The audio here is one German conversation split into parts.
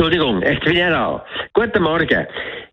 Entschuldigung, ich bin ja da. Guten Morgen.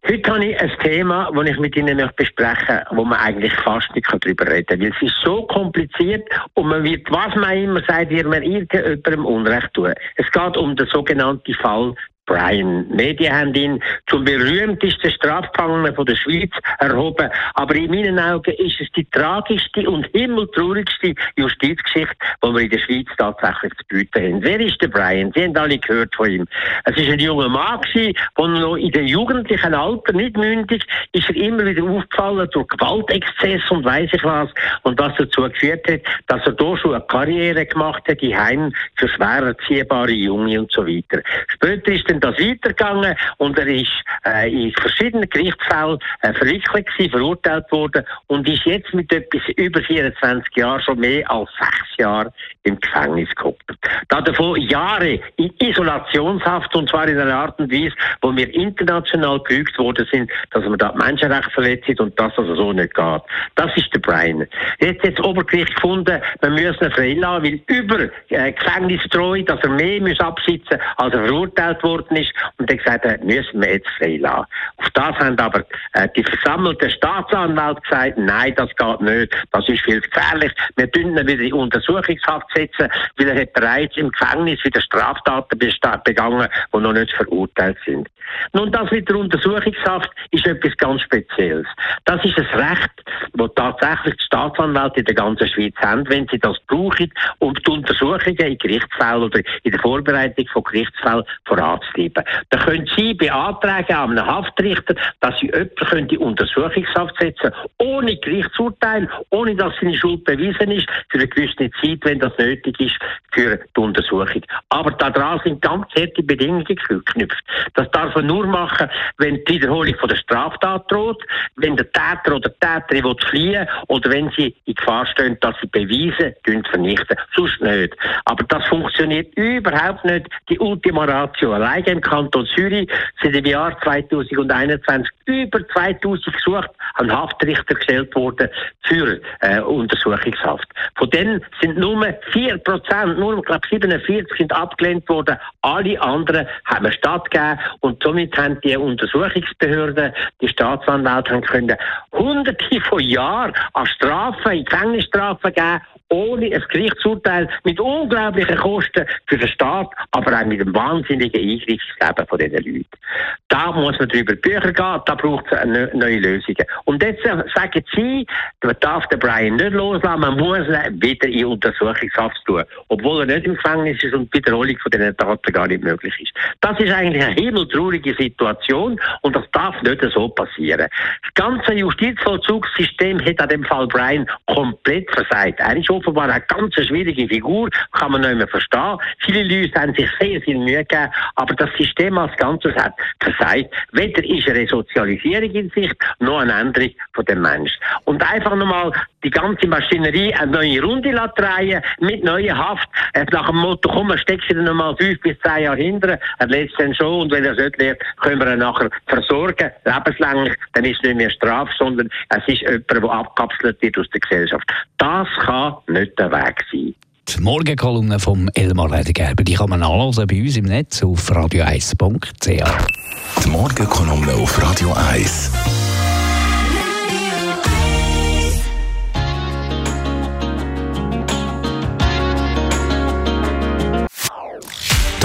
Heute habe ich ein Thema, das ich mit Ihnen möchte besprechen möchte, wo man eigentlich fast nicht darüber reden kann. Weil es ist so kompliziert und man wird, was man immer sagt, wird man irgendjemandem Unrecht tun. Es geht um den sogenannten Fall Brian. Medien haben ihn zum berühmtesten Strafgefangenen von der Schweiz erhoben. Aber in meinen Augen ist es die tragischste und himmeltraurigste Justizgeschichte, die wir in der Schweiz tatsächlich zu bieten haben. Wer ist der Brian? Sie haben alle gehört von ihm. Es ist ein junger Mann gewesen, der noch in dem jugendlichen Alter, nicht mündig, ist er immer wieder aufgefallen durch Gewaltexzess und weiss ich was. Und was dazu geführt hat, dass er da schon eine Karriere gemacht hat, die Heim für schwer erziehbare Junge und so weiter. Später ist dann das weitergegangen und er ist äh, in verschiedenen Gerichtsfällen äh, verwickelt gewesen, verurteilt worden und ist jetzt mit etwas über 24 Jahren schon mehr als sechs Jahre im Gefängnis gehockt. Davon Jahre in Isolationshaft und zwar in einer Art und Weise, wo wir international gerügt worden sind, dass man da Menschenrechte verletzt hat und das also so nicht geht. Das ist der Brian. Jetzt hat das Obergericht gefunden, wir müssen ihn freilassen, weil über äh, Gefängnistreu, dass er mehr muss absitzen als er verurteilt worden ist und dann gesagt hat, müssen wir jetzt freilassen. Auf das haben aber äh, die versammelten Staatsanwälte gesagt, nein, das geht nicht, das ist viel gefährlich. Wir tun ihn wieder in Untersuchungshaft setzen, weil er hat bereits im Gefängnis wieder Straftaten begangen, die noch nicht verurteilt sind. Nun, das mit der Untersuchungshaft ist etwas ganz Spezielles. Das ist ein Recht, das tatsächlich die Staatsanwälte in der ganzen Schweiz haben, wenn sie das brauchen, um die Untersuchungen in Gerichtsfällen oder in der Vorbereitung von Gerichtsfällen voranzutreiben. Da können Sie beantragen an einen Haftrichter, dass Sie jemanden in Untersuchungshaft setzen ohne Gerichtsurteil, ohne dass seine Schuld bewiesen ist, für eine gewisse Zeit, wenn das nötig ist, für die Untersuchung. Aber daran sind ganz harte Bedingungen geknüpft. Das darf man nur machen, wenn die Wiederholung von der Straftat droht, wenn der Täter oder Täterin will fliehen oder wenn sie in Gefahr stehen, dass sie Beweise vernichten. Sonst nicht. Aber das funktioniert überhaupt nicht. Die Ultima Ratio. Allein im Kanton Zürich sind im Jahr 2021 über 2000 gesucht an Haftrichter gestellt worden für äh, Untersuchungshaft. Von denen sind nur 4 Prozent, nur, ich glaube 47 sind abgelehnt worden. Alle anderen haben wir stattgegeben und somit haben die Untersuchungsbehörden, die Staatsanwälte können hunderte von Jahren an Strafen, Gefängnisstrafen geben, ohne ein Gerichtsurteil, mit unglaublichen Kosten für den Staat, aber auch mit einem wahnsinnigen Eingriff ins Leben von diesen Leuten. Da muss man drüber Bücher gehen, da braucht es neue Lösungen. Und jetzt sagen Sie, man darf den Brian nicht loslassen, man muss ihn wieder in Untersuchungshaft tun, obwohl er nicht im Gefängnis ist und die Wiederholung von diesen Taten gar nicht möglich ist. Das ist eigentlich eine himmeltraurige Situation und das darf nicht so passieren. Das ganze Justizvollzugssystem hat an dem Fall Brian komplett versagt. Er ist offenbar eine ganz schwierige Figur, kann man nicht mehr verstehen. Viele Leute haben sich sehr viel Mühe gegeben, aber das System als Ganzes hat versagt. Weder ist eine Resozialisierung in Sicht, noch eine Änderung von dem Menschen. Und einfach nochmal die ganze Maschinerie eine neue Runde drehen mit neuer Haft. Nach dem Motto, komm, steckst du dann nochmal fünf bis zehn Jahre hinter, er lässt dann schon und wenn er es nicht lernt, können wir ihn nachher versorgen, lebenslänglich, dann ist es nicht mehr Strafe, sondern es ist jemand, der abkapselt wird aus der Gesellschaft. Das kann nicht der Weg sein. Die Morgenkolumne vom Elmar Ledergerber, die kann man anhören bei uns im Netz auf radio1.ch. Die Morgenkolumne auf Radio 1.